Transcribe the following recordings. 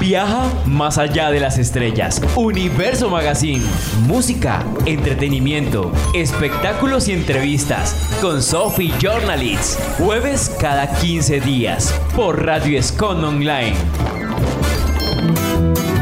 Viaja más allá de las estrellas. Universo Magazine. Música, entretenimiento, espectáculos y entrevistas con Sophie Journalists. Jueves cada 15 días por Radio Escon Online.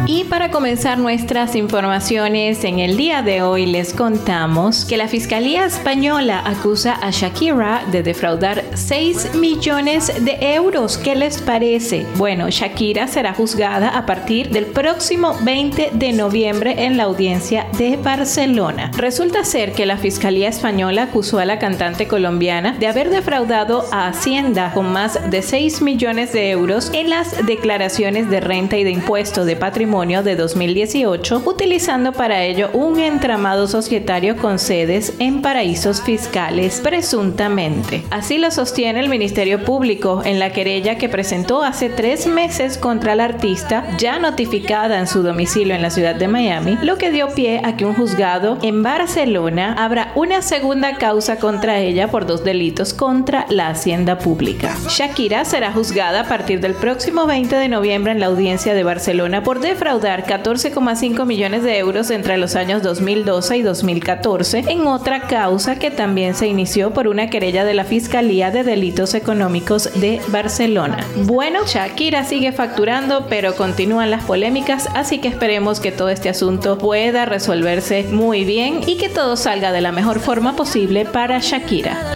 Y para comenzar nuestras informaciones, en el día de hoy les contamos que la Fiscalía Española acusa a Shakira de defraudar 6 millones de euros. ¿Qué les parece? Bueno, Shakira será juzgada a partir del próximo 20 de noviembre en la audiencia de Barcelona. Resulta ser que la Fiscalía Española acusó a la cantante colombiana de haber defraudado a Hacienda con más de 6 millones de euros en las declaraciones de renta y de impuesto de patrimonio de 2018, utilizando para ello un entramado societario con sedes en paraísos fiscales, presuntamente. Así lo sostiene el Ministerio Público en la querella que presentó hace tres meses contra la artista, ya notificada en su domicilio en la ciudad de Miami, lo que dio pie a que un juzgado en Barcelona abra una segunda causa contra ella por dos delitos contra la hacienda pública. Shakira será juzgada a partir del próximo 20 de noviembre en la audiencia de Barcelona por defraudar defraudar 14,5 millones de euros entre los años 2012 y 2014 en otra causa que también se inició por una querella de la Fiscalía de Delitos Económicos de Barcelona. Bueno, Shakira sigue facturando, pero continúan las polémicas, así que esperemos que todo este asunto pueda resolverse muy bien y que todo salga de la mejor forma posible para Shakira.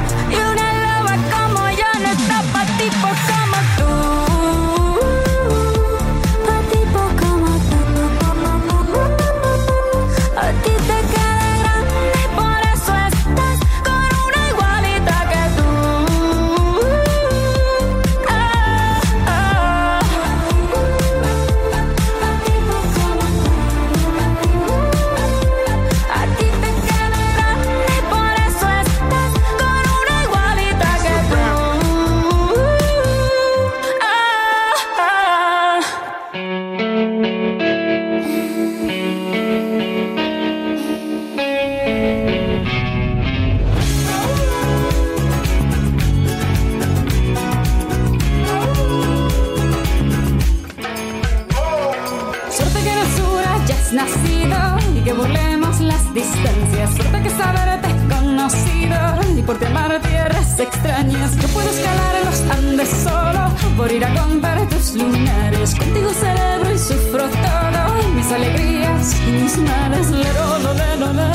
Puedo escalar en los Andes solo por ir a comprar tus lunares. Contigo celebro y sufro todo, mis alegrías y mis males. Lero, lo, le, lo, le,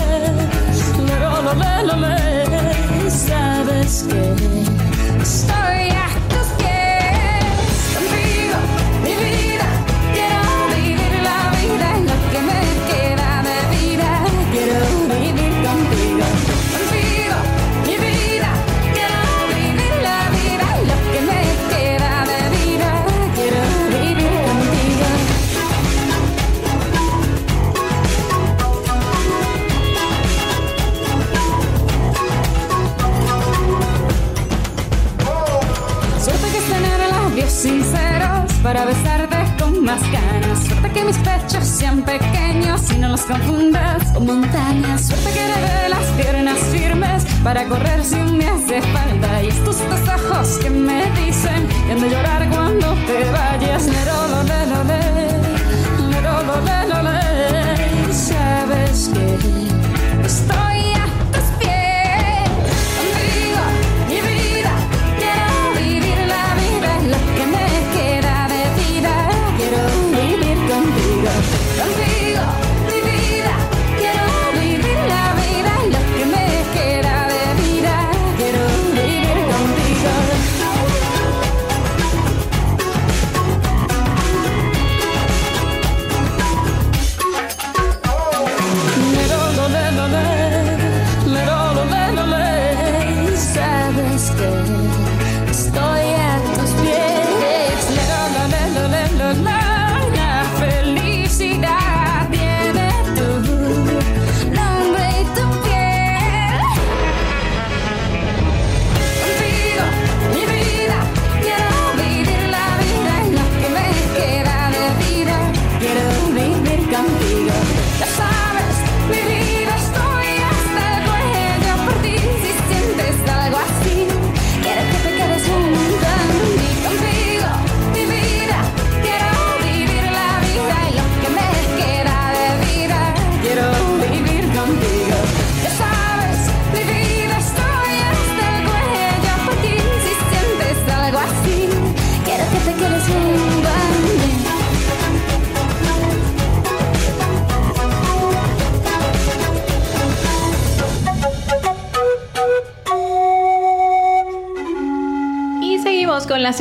lero, lo, le, lo, le. Sabes que estoy para ganas. Suerte que mis pechos sean pequeños y no los confundas con montañas. Suerte que de las piernas firmes para correr si me hace falta. Y estos dos ojos que me dicen que han de llorar cuando te vayas. Lero, lo, le, lo, le, lero, lo, le, lo, le. Sabes que estoy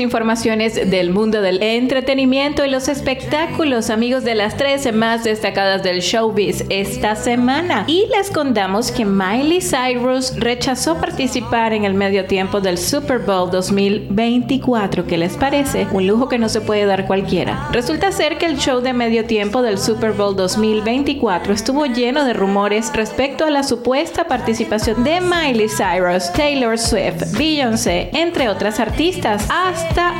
informaciones del mundo del entretenimiento y los espectáculos, amigos de las 13 más destacadas del showbiz esta semana. Y les contamos que Miley Cyrus rechazó participar en el medio tiempo del Super Bowl 2024. ¿Qué les parece? Un lujo que no se puede dar cualquiera. Resulta ser que el show de medio tiempo del Super Bowl 2024 estuvo lleno de rumores respecto a la supuesta participación de Miley Cyrus, Taylor Swift, Beyoncé, entre otras artistas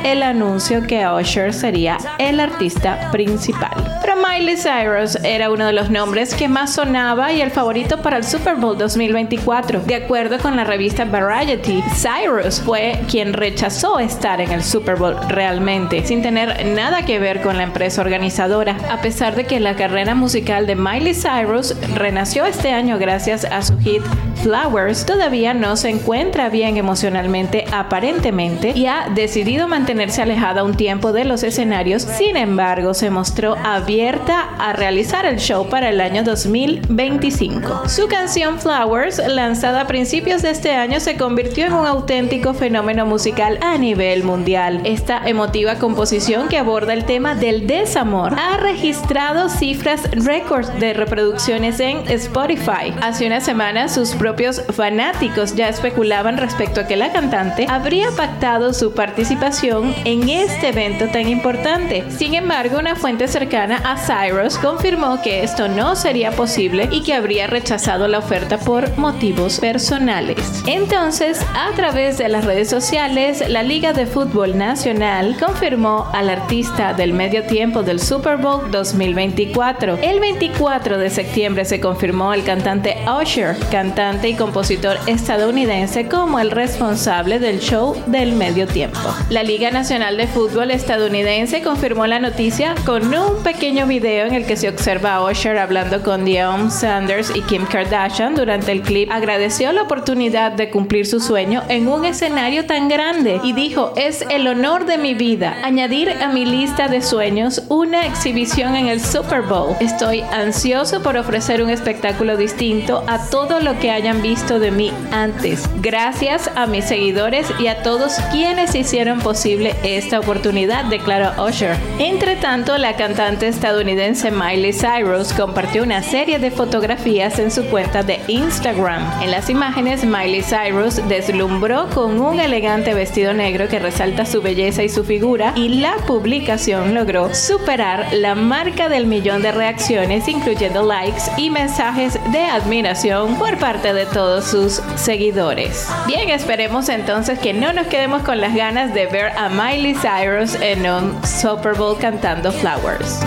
el anuncio que Usher sería el artista principal. Pero Miley Cyrus era uno de los nombres que más sonaba y el favorito para el Super Bowl 2024. De acuerdo con la revista Variety, Cyrus fue quien rechazó estar en el Super Bowl realmente, sin tener nada que ver con la empresa organizadora, a pesar de que la carrera musical de Miley Cyrus renació este año gracias a su hit Flowers, todavía no se encuentra bien emocionalmente aparentemente y ha decidido mantenerse alejada un tiempo de los escenarios, sin embargo se mostró abierta a realizar el show para el año 2025. Su canción Flowers, lanzada a principios de este año, se convirtió en un auténtico fenómeno musical a nivel mundial. Esta emotiva composición que aborda el tema del desamor ha registrado cifras récords de reproducciones en Spotify. Hace una semana sus propios fanáticos ya especulaban respecto a que la cantante habría pactado su participación en este evento tan importante. Sin embargo, una fuente cercana a Cyrus confirmó que esto no sería posible y que habría rechazado la oferta por motivos personales. Entonces, a través de las redes sociales, la Liga de Fútbol Nacional confirmó al artista del medio tiempo del Super Bowl 2024. El 24 de septiembre se confirmó el cantante Usher, cantante y compositor estadounidense, como el responsable del show del medio tiempo. La Liga Nacional de Fútbol estadounidense confirmó la noticia con un pequeño video en el que se observa a Usher hablando con Dion Sanders y Kim Kardashian. Durante el clip agradeció la oportunidad de cumplir su sueño en un escenario tan grande y dijo, es el honor de mi vida añadir a mi lista de sueños una exhibición en el Super Bowl. Estoy ansioso por ofrecer un espectáculo distinto a todo lo que hayan visto de mí antes. Gracias a mis seguidores y a todos quienes hicieron posible esta oportunidad, declaró Usher. Entre tanto, la cantante estadounidense Miley Cyrus compartió una serie de fotografías en su cuenta de Instagram. En las imágenes, Miley Cyrus deslumbró con un elegante vestido negro que resalta su belleza y su figura y la publicación logró superar la marca del millón de reacciones, incluyendo likes y mensajes de admiración por parte de todos sus seguidores. Bien, esperemos entonces que no nos quedemos con las ganas de ver a Miley Cyrus en un Super Bowl cantando Flowers.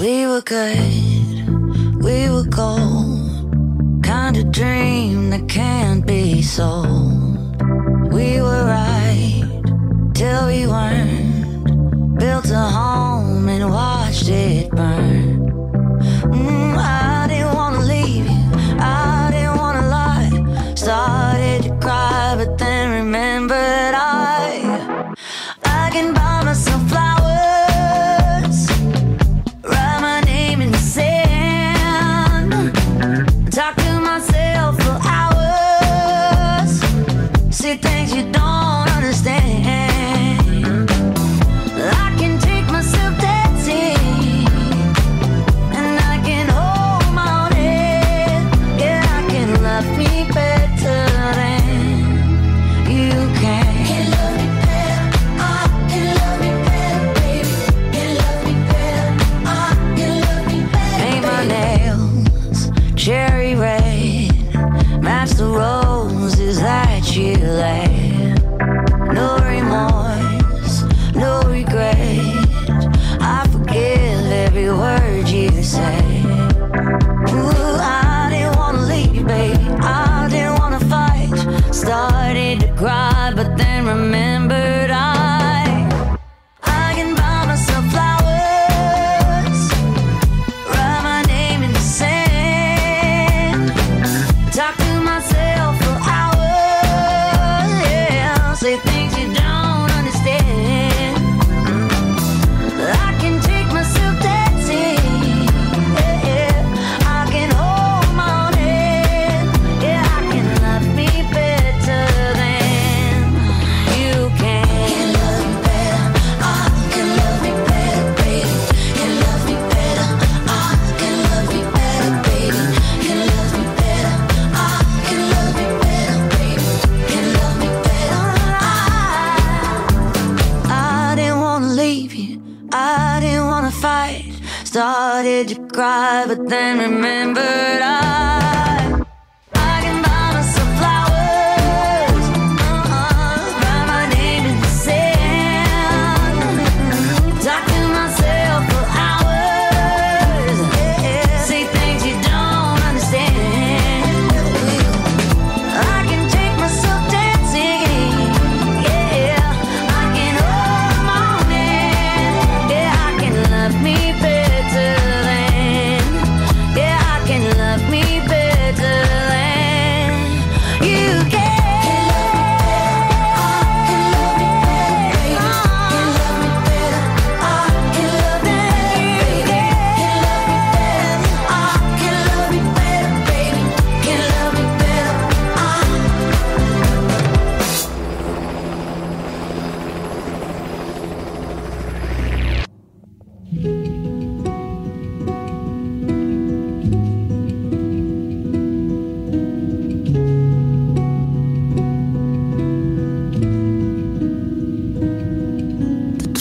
We were good, we were gold. Kind of dream that can't be sold. We were right till we weren't. Built a home and watched it burn. Mm, I didn't wanna leave you, I didn't wanna lie. Started but then remembered I I can buy myself flowers, write my name in the sand, talk to myself for hours, see things you don't understand.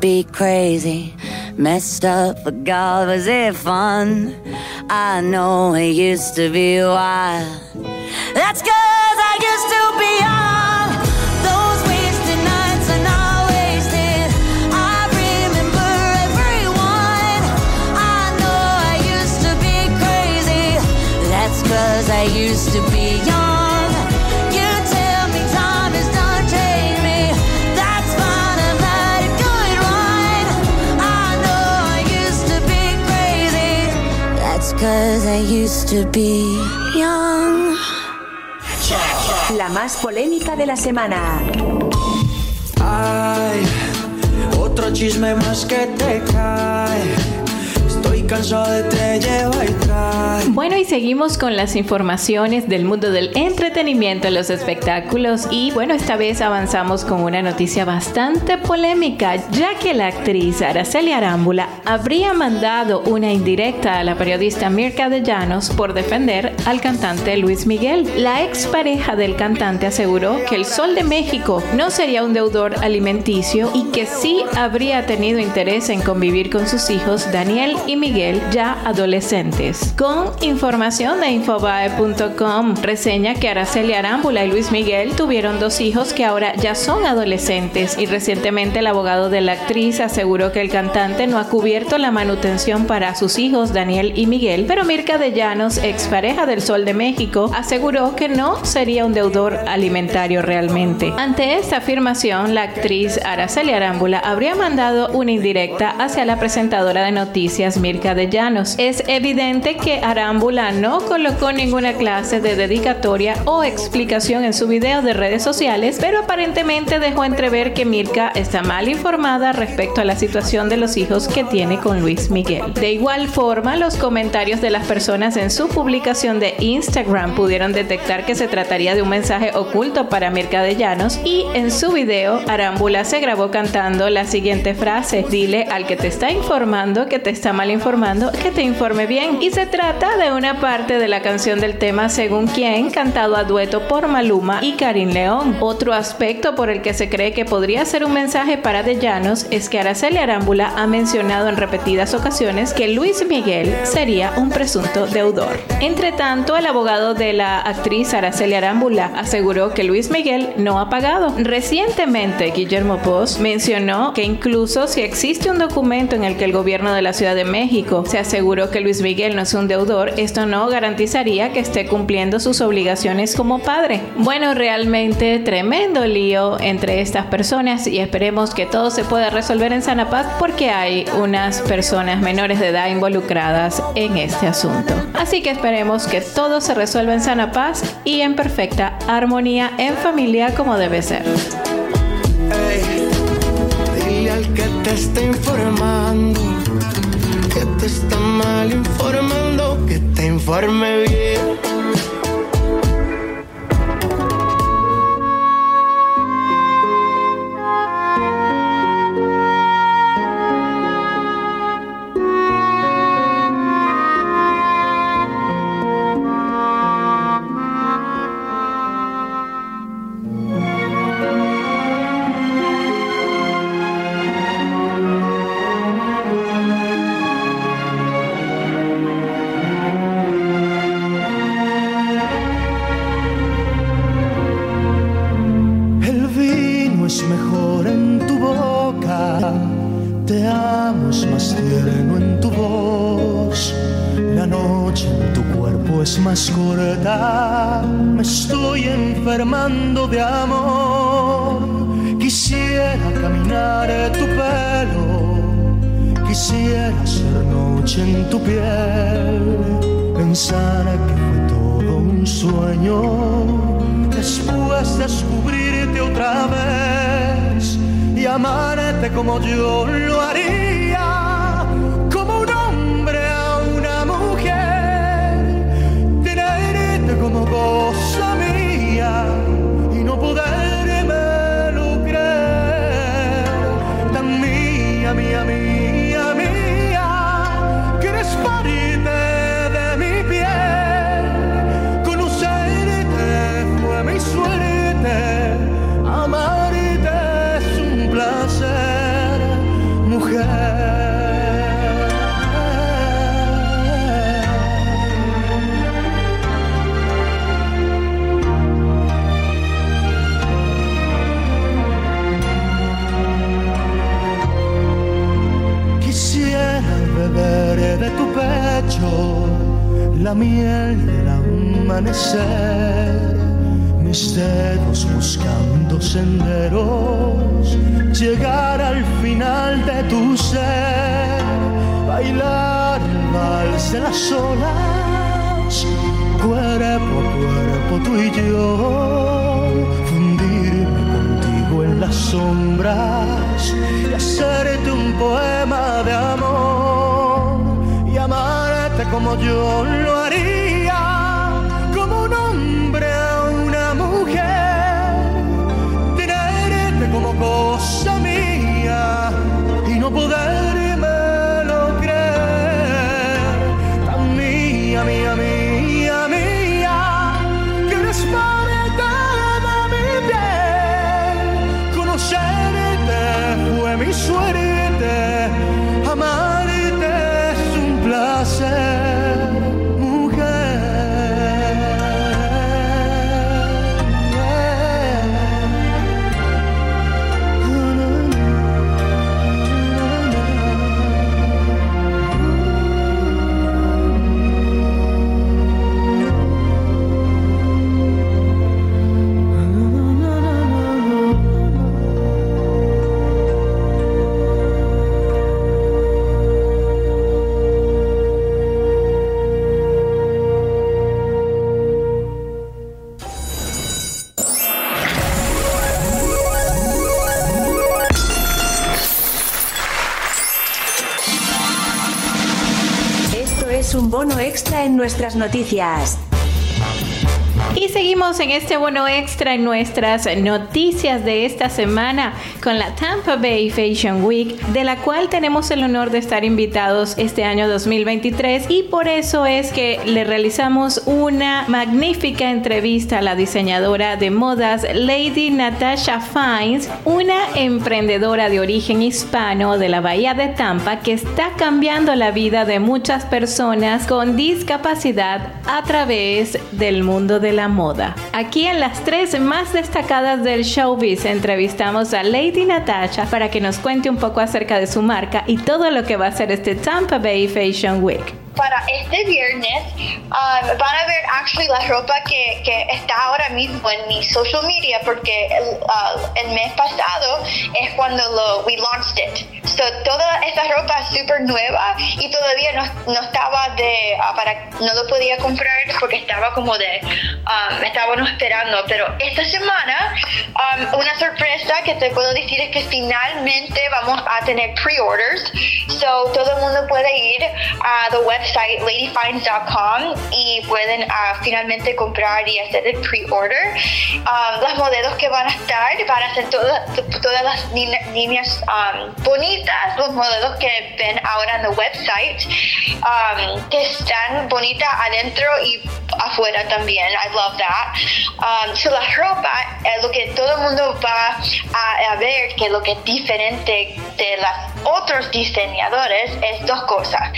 Be crazy, messed up, but God, was it fun? I know it used to be wild. That's cause I used to be young. Those wasted nights are not wasted. I remember everyone. I know I used to be crazy. That's cause I used to be young. Cause I used to be young. La más polémica de la semana. Ay, otro chisme más que te cae. Bueno, y seguimos con las informaciones del mundo del entretenimiento, los espectáculos y bueno, esta vez avanzamos con una noticia bastante polémica, ya que la actriz Araceli Arámbula habría mandado una indirecta a la periodista Mirka de Llanos por defender al cantante Luis Miguel. La expareja del cantante aseguró que el Sol de México no sería un deudor alimenticio y que sí habría tenido interés en convivir con sus hijos Daniel y Miguel ya adolescentes. Con información de infobae.com reseña que Araceli Arámbula y Luis Miguel tuvieron dos hijos que ahora ya son adolescentes y recientemente el abogado de la actriz aseguró que el cantante no ha cubierto la manutención para sus hijos Daniel y Miguel, pero Mirka de Llanos, expareja del Sol de México, aseguró que no sería un deudor alimentario realmente. Ante esta afirmación, la actriz Araceli Arámbula habría mandado una indirecta hacia la presentadora de noticias Mirka de Llanos. Es evidente que Arámbula no colocó ninguna clase de dedicatoria o explicación en su video de redes sociales, pero aparentemente dejó entrever que Mirka está mal informada respecto a la situación de los hijos que tiene con Luis Miguel. De igual forma, los comentarios de las personas en su publicación de Instagram pudieron detectar que se trataría de un mensaje oculto para Mirka de Llanos y en su video Arámbula se grabó cantando la siguiente frase, dile al que te está informando que te está mal informando que te informe bien y se trata de una parte de la canción del tema Según quién, cantado a dueto por Maluma y Karim León. Otro aspecto por el que se cree que podría ser un mensaje para De Llanos es que Araceli Arámbula ha mencionado en repetidas ocasiones que Luis Miguel sería un presunto deudor. Entre tanto, el abogado de la actriz Araceli Arámbula aseguró que Luis Miguel no ha pagado. Recientemente, Guillermo Post mencionó que incluso si existe un documento en el que el gobierno de la Ciudad de México se aseguró que Luis Miguel no es un deudor, esto no garantizaría que esté cumpliendo sus obligaciones como padre. Bueno, realmente tremendo lío entre estas personas y esperemos que todo se pueda resolver en sana paz porque hay unas personas menores de edad involucradas en este asunto. Así que esperemos que todo se resuelva en sana paz y en perfecta armonía en familia como debe ser. Ey, dile al que te está informando está mal informando, que te informe bien. En tu piel, pensar que fue todo un sueño, después descubrirte otra vez y amarte como yo lo haría, amanecer, mis dedos buscando senderos, llegar al final de tu ser, bailar el vals de las olas, cuerpo a cuerpo tú y yo, fundirme contigo en las sombras y hacerte un poema de amor y amarte como yo lo haría, es un bono extra en nuestras noticias. Y seguimos en este bono extra en nuestras noticias de esta semana con la Tampa Bay Fashion Week, de la cual tenemos el honor de estar invitados este año 2023 y por eso es que le realizamos una magnífica entrevista a la diseñadora de modas Lady Natasha Fines, una emprendedora de origen hispano de la Bahía de Tampa que está cambiando la vida de muchas personas con discapacidad a través del mundo de la moda. Aquí en las tres más destacadas del showbiz entrevistamos a Lady Natasha para que nos cuente un poco acerca de su marca y todo lo que va a ser este Tampa Bay Fashion Week. Para este viernes um, van a ver actually la ropa que, que está ahora mismo en mi social media porque el, uh, el mes pasado es cuando lo we launched it. So, toda esta ropa es súper nueva y todavía no, no estaba de uh, para no lo podía comprar porque estaba como de um, estábamos esperando pero esta semana um, una sorpresa que te puedo decir es que finalmente vamos a tener pre-orders so todo el mundo puede ir a the website ladyfinds.com y pueden uh, finalmente comprar y hacer el pre-order. Um, las modelos que van a estar van a ser todas, todas las líneas um, bonitas, los modelos que ven ahora en el website, um, que están bonitas adentro y afuera también. I love that. So la ropa, eh, lo que todo el mundo va a, a ver, que lo que es diferente de las otros diseñadores es dos cosas.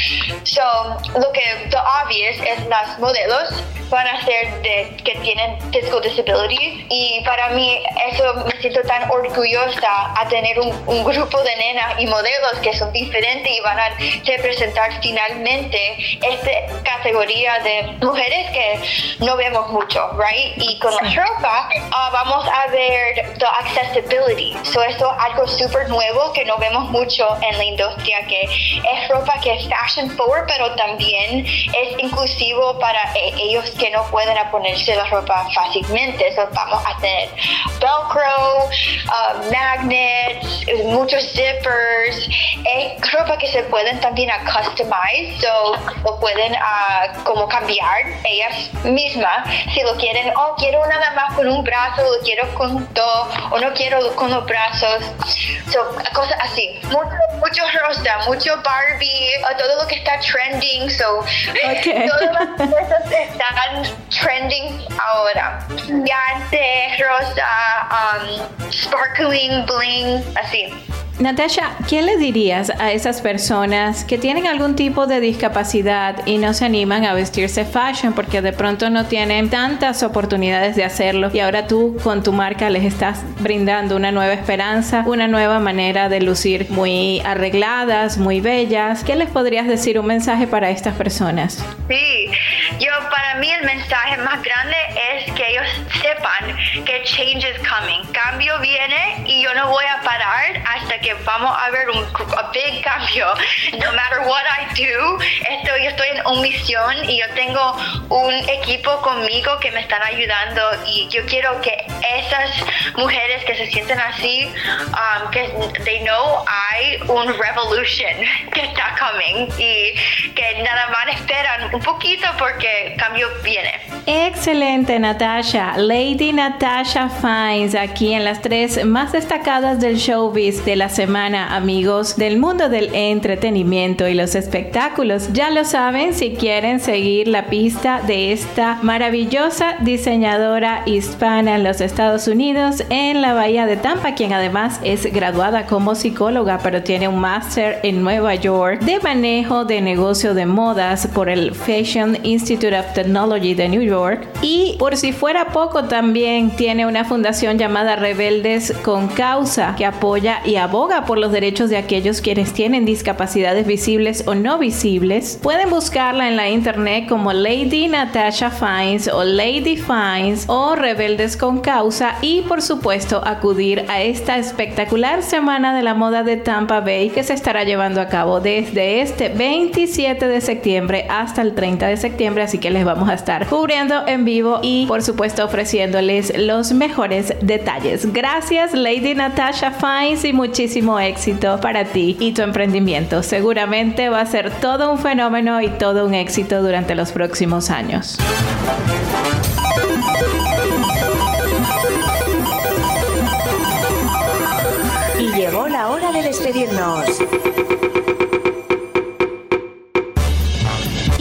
So, lo que the obvious es las modelos van a ser de que tienen physical disabilities y para mí eso me siento tan orgullosa a tener un, un grupo de nenas y modelos que son diferentes y van a representar finalmente esta categoría de mujeres que no vemos mucho, right? Y con la ropa ah, vamos a ver the accessibility. So eso es algo súper nuevo que no vemos mucho en la industria, que es ropa que es fashion forward, pero también es inclusivo para eh, ellos que no pueden ponerse la ropa fácilmente. So vamos a tener velcro, uh, magnets, muchos zippers, es ropa que se pueden también a customize, so lo pueden uh, como cambiar ellas mismas si lo quieren, oh quiero nada más con un brazo, lo quiero con dos, o no quiero con los brazos, so, cosas así, mucho, mucho rosa, mucho Barbie, todo lo que está trending, so todas las cosas están trending ahora, gigante, rosa, um, sparkling, bling, así. Natasha, ¿qué le dirías a esas personas que tienen algún tipo de discapacidad y no se animan a vestirse fashion porque de pronto no tienen tantas oportunidades de hacerlo y ahora tú con tu marca les estás brindando una nueva esperanza, una nueva manera de lucir muy arregladas, muy bellas? ¿Qué les podrías decir un mensaje para estas personas? Sí, yo para mí el mensaje más grande es que ellos sepan que change is coming, cambio viene y yo no voy a parar hasta que vamos a ver un big cambio. No matter what I do, estoy, estoy en una misión y yo tengo un equipo conmigo que me están ayudando y yo quiero que esas mujeres que se sienten así, um, que they know hay un revolution que está coming y que nada más esperan un poquito porque cambio viene. Excelente, Natasha. Lady Natasha Fines, aquí en las tres más destacadas del showbiz de la semana, amigos del mundo del entretenimiento y los espectáculos. Ya lo saben, si quieren seguir la pista de esta maravillosa diseñadora hispana en los Estados Unidos, en la Bahía de Tampa, quien además es graduada como psicóloga, pero tiene un máster en Nueva York de manejo de negocio de modas por el Fashion Institute of Technology de New York. Y por si fuera poco, también tiene una fundación llamada Rebeldes con Causa, que apoya y aboga por los derechos de aquellos quienes tienen discapacidades visibles o no visibles. Pueden buscarla en la internet como Lady Natasha Fines o Lady Fines o Rebeldes con Causa y por supuesto acudir a esta espectacular semana de la moda de Tampa Bay que se estará llevando a cabo desde este 27 de septiembre hasta el 30 de septiembre así que les vamos a estar cubriendo en vivo y por supuesto ofreciéndoles los mejores detalles. Gracias Lady Natasha Fines y muchísimas éxito para ti y tu emprendimiento. Seguramente va a ser todo un fenómeno y todo un éxito durante los próximos años. Y llegó la hora de despedirnos.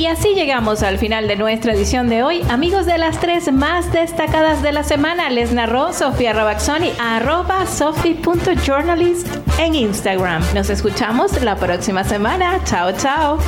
Así llegamos al final de nuestra edición de hoy. Amigos de las tres más destacadas de la semana, les narró Sofía Robaxoni, arroba sofi.journalist en Instagram. Nos escuchamos la próxima semana. Chao, chao.